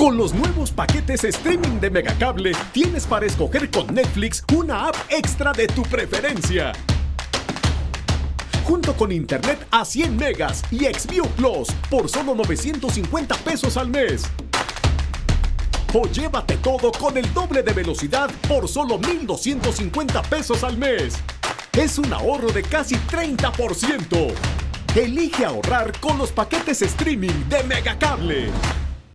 Con los nuevos paquetes streaming de Megacable, tienes para escoger con Netflix una app extra de tu preferencia. junto con internet a 100 megas y Xview Plus por solo 950 pesos al mes. O llévate todo con el doble de velocidad por solo 1,250 pesos al mes. Es un ahorro de casi 30%. Elige ahorrar con los paquetes streaming de Megacable.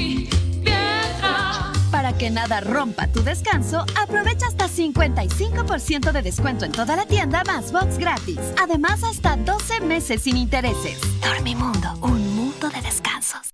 piedra. Que nada rompa tu descanso, aprovecha hasta 55% de descuento en toda la tienda más box gratis. Además, hasta 12 meses sin intereses. Dormimundo, un mundo de descansos.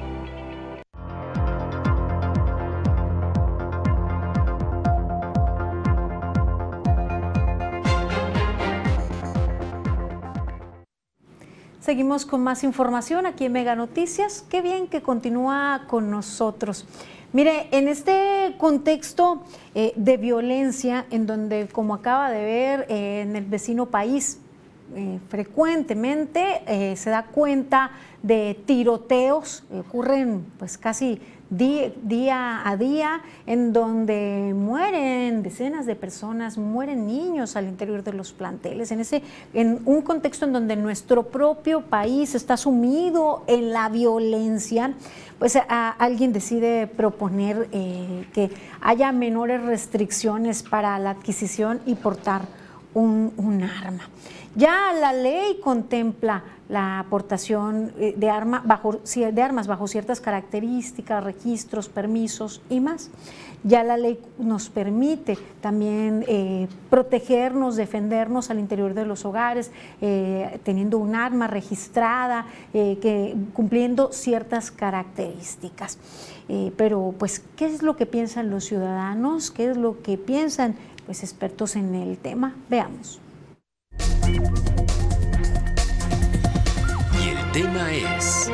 Seguimos con más información aquí en Mega Noticias. Qué bien que continúa con nosotros. Mire, en este contexto eh, de violencia, en donde, como acaba de ver eh, en el vecino país, eh, frecuentemente se da cuenta de tiroteos, ocurren pues casi día, a día, en donde mueren decenas de personas, mueren niños al interior de los planteles, en, ese, en un contexto en donde nuestro propio país está sumido en la violencia, pues alguien decide proponer eh, que haya menores restricciones para la adquisición y portar un, arma. Ya la ley contempla la aportación eh, de, arma bajo, de armas bajo ciertas características, registros, permisos y más. Ya la ley nos permite también eh, protegernos, defendernos al interior de los hogares, eh, teniendo un arma registrada, que, cumpliendo ciertas características. pero, pues, ¿qué es lo que piensan los ciudadanos? ¿Qué es lo que piensan pues, expertos en el tema? Veamos. Y el tema es...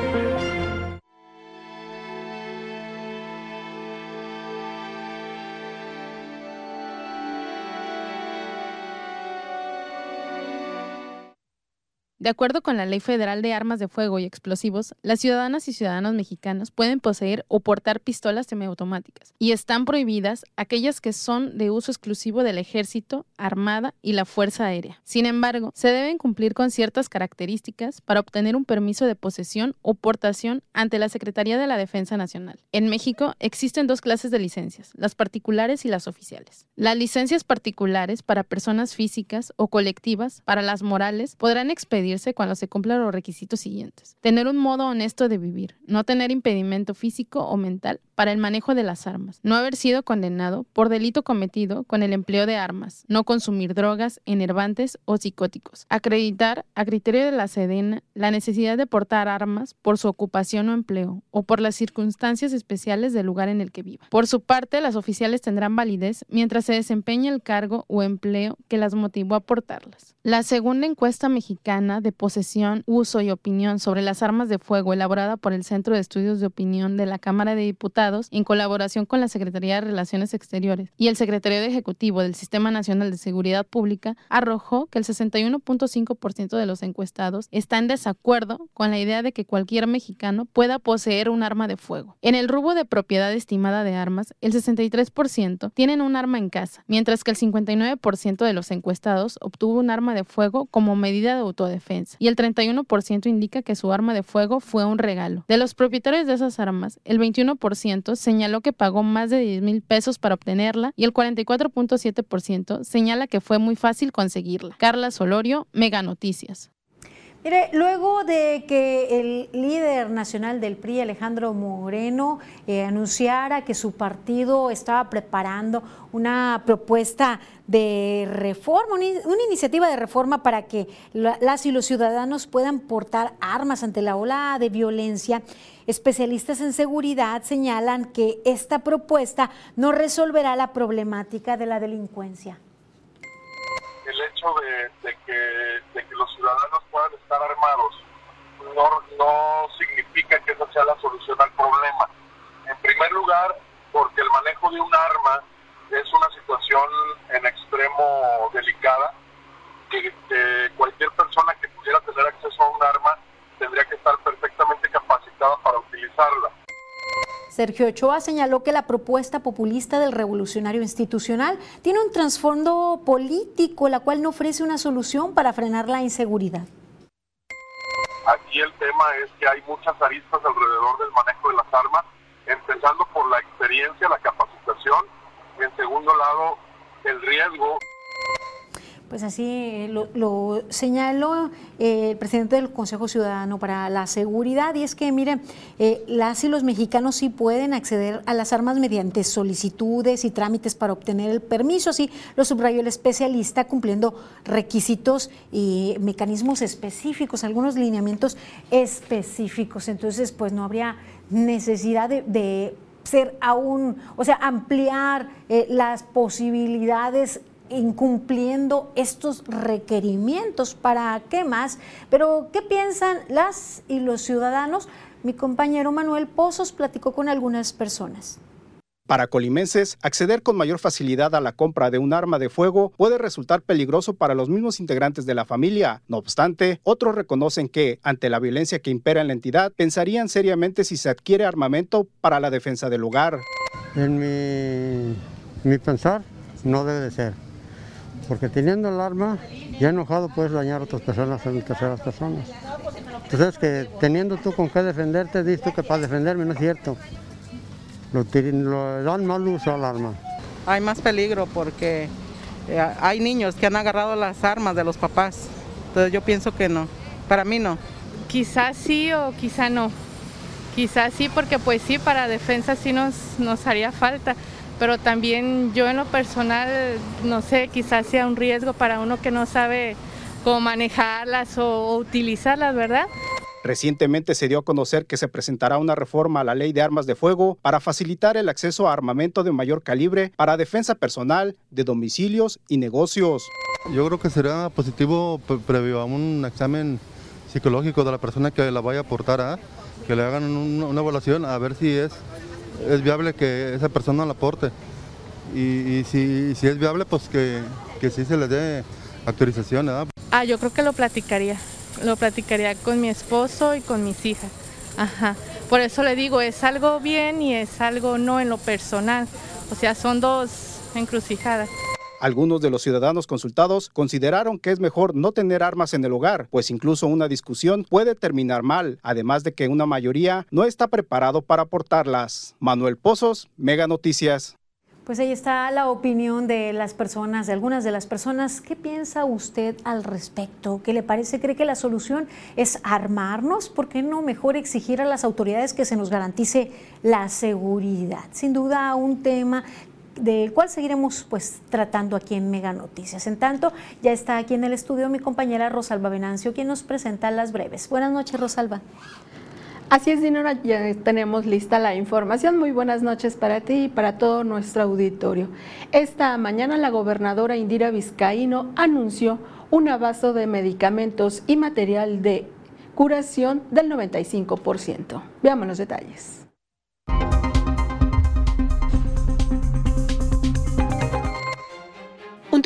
De acuerdo con la Ley Federal de Armas de Fuego y Explosivos, las ciudadanas y ciudadanos mexicanos pueden poseer o portar pistolas semiautomáticas y están prohibidas aquellas que son de uso exclusivo del Ejército, Armada y la Fuerza Aérea. Sin embargo, se deben cumplir con ciertas características para obtener un permiso de posesión o portación ante la Secretaría de la Defensa Nacional. En México existen dos clases de licencias, las particulares y las oficiales. Las licencias particulares para personas físicas o colectivas, para las morales, podrán expedir cuando se cumplan los requisitos siguientes. Tener un modo honesto de vivir, no tener impedimento físico o mental para el manejo de las armas, no haber sido condenado por delito cometido con el empleo de armas, no consumir drogas, enervantes o psicóticos, acreditar a criterio de la Sedena la necesidad de portar armas por su ocupación o empleo o por las circunstancias especiales del lugar en el que viva. Por su parte, las oficiales tendrán validez mientras se desempeñe el cargo o empleo que las motivó a portarlas. La segunda encuesta mexicana de posesión, uso y opinión sobre las armas de fuego elaborada por el Centro de Estudios de Opinión de la Cámara de Diputados en colaboración con la Secretaría de Relaciones Exteriores y el Secretario de Ejecutivo del Sistema Nacional de Seguridad Pública arrojó que el 61.5% de los encuestados está en desacuerdo con la idea de que cualquier mexicano pueda poseer un arma de fuego. En el rubro de propiedad estimada de armas, el 63% tienen un arma en casa, mientras que el 59% de los encuestados obtuvo un arma de fuego como medida de autodefensa y el 31% indica que su arma de fuego fue un regalo. De los propietarios de esas armas, el 21% señaló que pagó más de 10 mil pesos para obtenerla y el 44.7% señala que fue muy fácil conseguirla. Carla Solorio, Mega Noticias. Mire, luego de que el líder nacional del PRI, Alejandro Moreno, eh, anunciara que su partido estaba preparando una propuesta de reforma, una iniciativa de reforma para que las y los ciudadanos puedan portar armas ante la ola de violencia, especialistas en seguridad señalan que esta propuesta no resolverá la problemática de la delincuencia. El hecho de, que, estar armados no, no significa que esa sea la solución al problema. En primer lugar, porque el manejo de un arma es una situación en extremo delicada, que, que cualquier persona que pudiera tener acceso a un arma tendría que estar perfectamente capacitada para utilizarla. Sergio Ochoa señaló que la propuesta populista del revolucionario institucional tiene un trasfondo político, la cual no ofrece una solución para frenar la inseguridad. Aquí el tema es que hay muchas aristas alrededor del manejo de las armas, empezando por la experiencia, la capacitación, en segundo lado, el riesgo pues así eh, lo, señaló eh, el presidente del Consejo Ciudadano para la Seguridad y es que, mire, eh, las y los mexicanos sí pueden acceder a las armas mediante solicitudes y trámites para obtener el permiso, así lo subrayó el especialista cumpliendo requisitos y mecanismos específicos, algunos lineamientos específicos. Entonces, pues no habría necesidad de, ser aún, o sea, ampliar las posibilidades incumpliendo estos requerimientos. ¿Para qué más? Pero, ¿qué piensan las y los ciudadanos? Mi compañero Manuel Pozos platicó con algunas personas. Para colimenses, acceder con mayor facilidad a la compra de un arma de fuego puede resultar peligroso para los mismos integrantes de la familia. No obstante, otros reconocen que, ante la violencia que impera en la entidad, pensarían seriamente si se adquiere armamento para la defensa del hogar. En mi, mi pensar, no debe de ser porque teniendo el arma, ya enojado puedes dañar a otras personas, a terceras personas. Entonces, que teniendo tú con qué defenderte, dices que para defenderme no es cierto. Lo, dan mal uso al arma. Hay más peligro porque eh, hay niños que han agarrado las armas de los papás. Entonces yo pienso que no. Para mí no. Quizás sí o quizá no. Quizás sí porque pues sí, para defensa sí nos, nos haría falta pero también yo en lo personal, no sé, quizás sea un riesgo para uno que no sabe cómo manejarlas o, utilizarlas, ¿verdad? Recientemente se dio a conocer que se presentará una reforma a la ley de armas de fuego para facilitar el acceso a armamento de mayor calibre para defensa personal, de domicilios y negocios. Yo creo que será positivo previo a un examen psicológico de la persona que la vaya a aportar a, que le hagan una evaluación a ver si es es viable que esa persona la aporte. Y, si, es viable, pues que, sí se le dé autorización. Ah, yo creo que lo platicaría. Lo platicaría con mi esposo y con mis hijas. Ajá. Por eso le digo, es algo bien y es algo no en lo personal. O sea, son dos encrucijadas. Algunos de los ciudadanos consultados consideraron que es mejor no tener armas en el hogar, pues incluso una discusión puede terminar mal, además de que una mayoría no está preparado para portarlas. Manuel Pozos, Mega Noticias. Pues ahí está la opinión de las personas, de algunas de las personas. ¿Qué piensa usted al respecto? ¿Qué le parece? ¿Cree que la solución es armarnos? ¿Por qué no mejor exigir a las autoridades que se nos garantice la seguridad? Sin duda un tema del cual seguiremos pues tratando aquí en Mega Noticias. En tanto, ya está aquí en el estudio mi compañera Rosalba Venancio, quien nos presenta las breves. Buenas noches, Rosalba. Así es, Dinora, ya tenemos lista la información. Muy buenas noches para ti y para todo nuestro auditorio. Esta mañana la gobernadora Indira Vizcaíno anunció un abasto de medicamentos y material de curación del 95%. Veamos los detalles.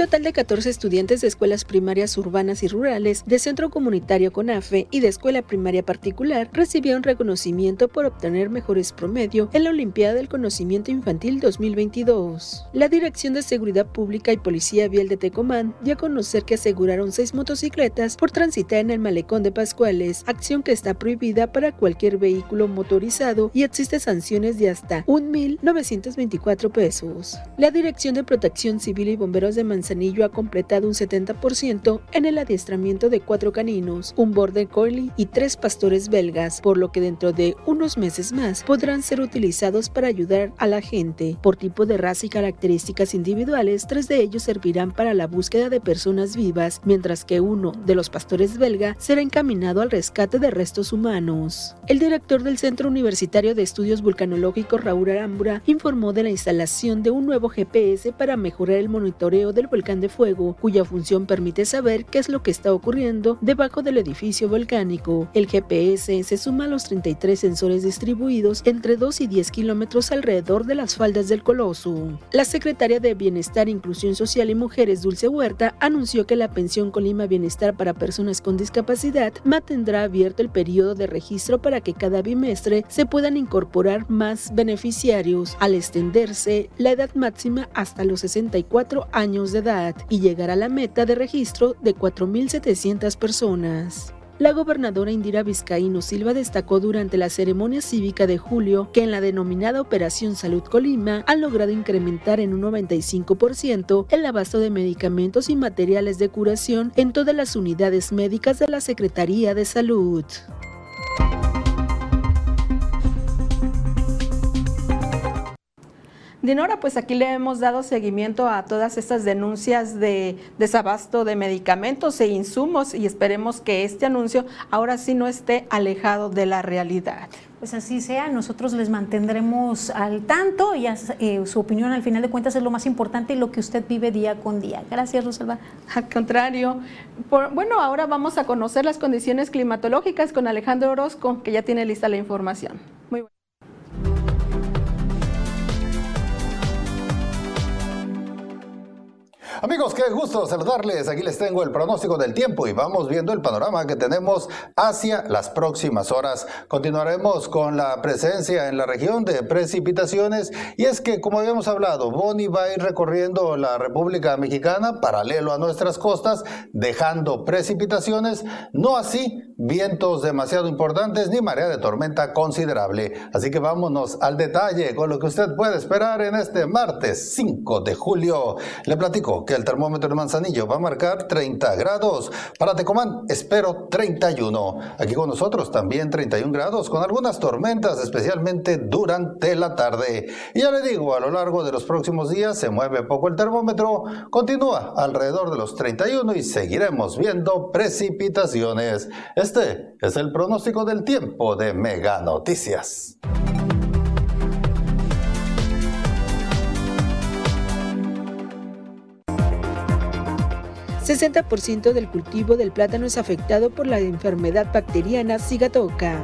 Total de 14 estudiantes de escuelas primarias urbanas y rurales, de Centro Comunitario CONAFE y de escuela primaria particular recibieron reconocimiento por obtener mejores promedio en la Olimpiada del Conocimiento Infantil 2022. La Dirección de Seguridad Pública y Policía Vial de Tecomán dio a conocer que aseguraron seis motocicletas por transitar en el malecón de Pascuales, acción que está prohibida para cualquier vehículo motorizado y existe sanciones de hasta 1.924 pesos. La Dirección de Protección Civil y Bomberos de Manzanillo Manzanillo ha completado un 70% en el adiestramiento de cuatro caninos, un border collie y tres pastores belgas, por lo que dentro de unos meses más podrán ser utilizados para ayudar a la gente. Por tipo de raza y características individuales, tres de ellos servirán para la búsqueda de personas vivas, mientras que uno de los pastores belga será encaminado al rescate de restos humanos. El director del Centro Universitario de Estudios Vulcanológicos, Raúl Arambura, informó de la instalación de un nuevo GPS para mejorar el monitoreo del volcán de fuego, cuya función permite saber qué es lo que está ocurriendo debajo del edificio volcánico. El GPS se suma a los 33 sensores distribuidos entre 2 y 10 kilómetros alrededor de las faldas del Coloso. La secretaria de Bienestar, Inclusión Social y Mujeres, Dulce Huerta, anunció que la pensión Colima Bienestar para personas con discapacidad mantendrá abierto el periodo de registro para que cada bimestre se puedan incorporar más beneficiarios al extenderse la edad máxima hasta los 64 años de edad y llegar a la meta de registro de 4.700 personas. La gobernadora Indira Vizcaíno Silva destacó durante la ceremonia cívica de julio que en la denominada Operación Salud Colima han logrado incrementar en un 95% el abasto de medicamentos y materiales de curación en todas las unidades médicas de la Secretaría de Salud. Dinora, pues aquí le hemos dado seguimiento a todas estas denuncias de desabasto de medicamentos e insumos y esperemos que este anuncio ahora sí no esté alejado de la realidad. Pues así sea, nosotros les mantendremos al tanto y eh, su opinión al final de cuentas es lo más importante y lo que usted vive día con día. Gracias, Rosalba. Al contrario. bueno, ahora vamos a conocer las condiciones climatológicas con Alejandro Orozco, que ya tiene lista la información. Muy bueno. Amigos, qué gusto saludarles. Aquí les tengo el pronóstico del tiempo y vamos viendo el panorama que tenemos hacia las próximas horas. Continuaremos con la presencia en la región de precipitaciones y es que, como habíamos hablado, Boni va a ir recorriendo la República Mexicana paralelo a nuestras costas, dejando precipitaciones, no así vientos demasiado importantes ni marea de tormenta considerable. Así que vámonos al detalle con lo que usted puede esperar en este martes 5 de julio. Le platico el termómetro de Manzanillo va a marcar 30 grados. Para Tecomán espero 31. Aquí con nosotros también 31 grados con algunas tormentas especialmente durante la tarde. Y ya le digo, a lo largo de los próximos días se mueve poco el termómetro, continúa alrededor de los 31 y seguiremos viendo precipitaciones. Es el pronóstico del tiempo de Mega Noticias. 60% del cultivo del plátano es afectado por la enfermedad bacteriana Sigatoka.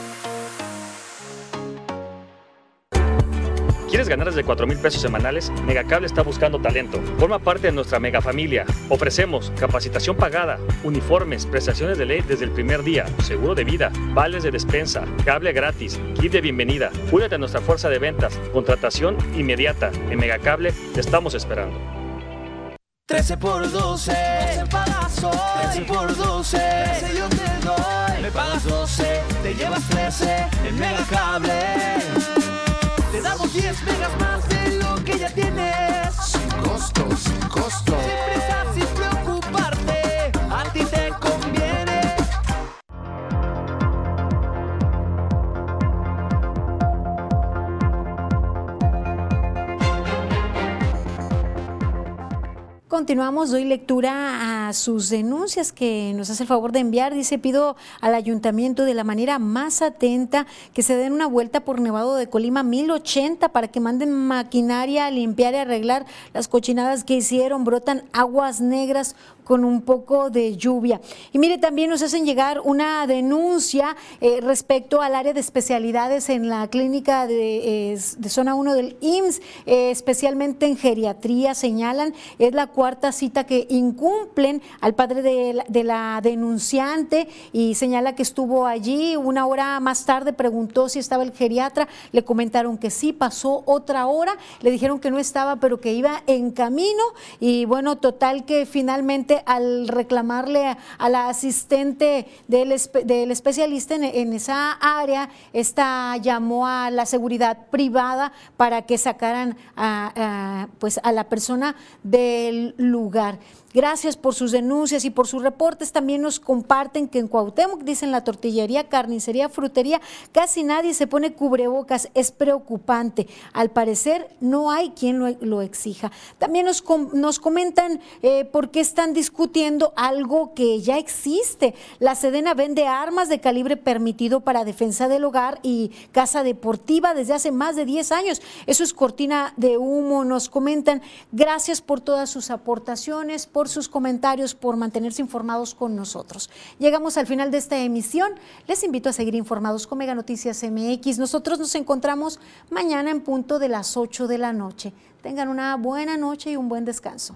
¿Quieres ganar desde 4 mil pesos semanales? Megacable está buscando talento. Forma parte de nuestra mega familia. Ofrecemos capacitación pagada, uniformes, prestaciones de ley desde el primer día, seguro de vida, vales de despensa, cable gratis, kit de bienvenida. Únete a nuestra fuerza de ventas, contratación inmediata. En Megacable te estamos esperando. 13 por 12, 13 pagas hoy. 13 por 12, 13 yo te doy. Me pagas 12, te llevas 13 en Megacable. Te damos 10 megas más de lo que ya tienes. Sin costo, sin costo. Sin prisa, sin Continuamos, doy lectura a sus denuncias que nos hace el favor de enviar. Dice, pido al ayuntamiento de la manera más atenta que se den una vuelta por Nevado de Colima 1080 para que manden maquinaria a limpiar y arreglar las cochinadas que hicieron. Brotan aguas negras con un poco de lluvia. Y mire, también nos hacen llegar una denuncia eh, respecto al área de especialidades en la clínica de, zona 1 del IMSS, especialmente en geriatría, señalan, es la cuarta cita que incumplen al padre de la denunciante y señala que estuvo allí. Una hora más tarde, preguntó si estaba el geriatra, le comentaron que sí, pasó otra hora, le dijeron que no estaba, pero que iba en camino. Y bueno, total que finalmente al reclamarle a la asistente del, del especialista en, esa área, esta llamó a la seguridad privada para que sacaran a, pues a la persona del lugar. Gracias por sus denuncias y por sus reportes. También nos comparten que en Cuauhtémoc, dicen la tortillería, carnicería, frutería, casi nadie se pone cubrebocas. Es preocupante. Al parecer no hay quien lo, exija. También nos, nos comentan eh, por qué están discutiendo algo que ya existe. La Sedena vende armas de calibre permitido para defensa del hogar y casa deportiva desde hace más de 10 años. Eso es cortina de humo. Nos comentan. Gracias por todas sus aportaciones por sus comentarios, por mantenerse informados con nosotros. Llegamos al final de esta emisión. Les invito a seguir informados con Mega Noticias MX. Nosotros nos encontramos mañana en punto de las 8 de la noche. Tengan una buena noche y un buen descanso.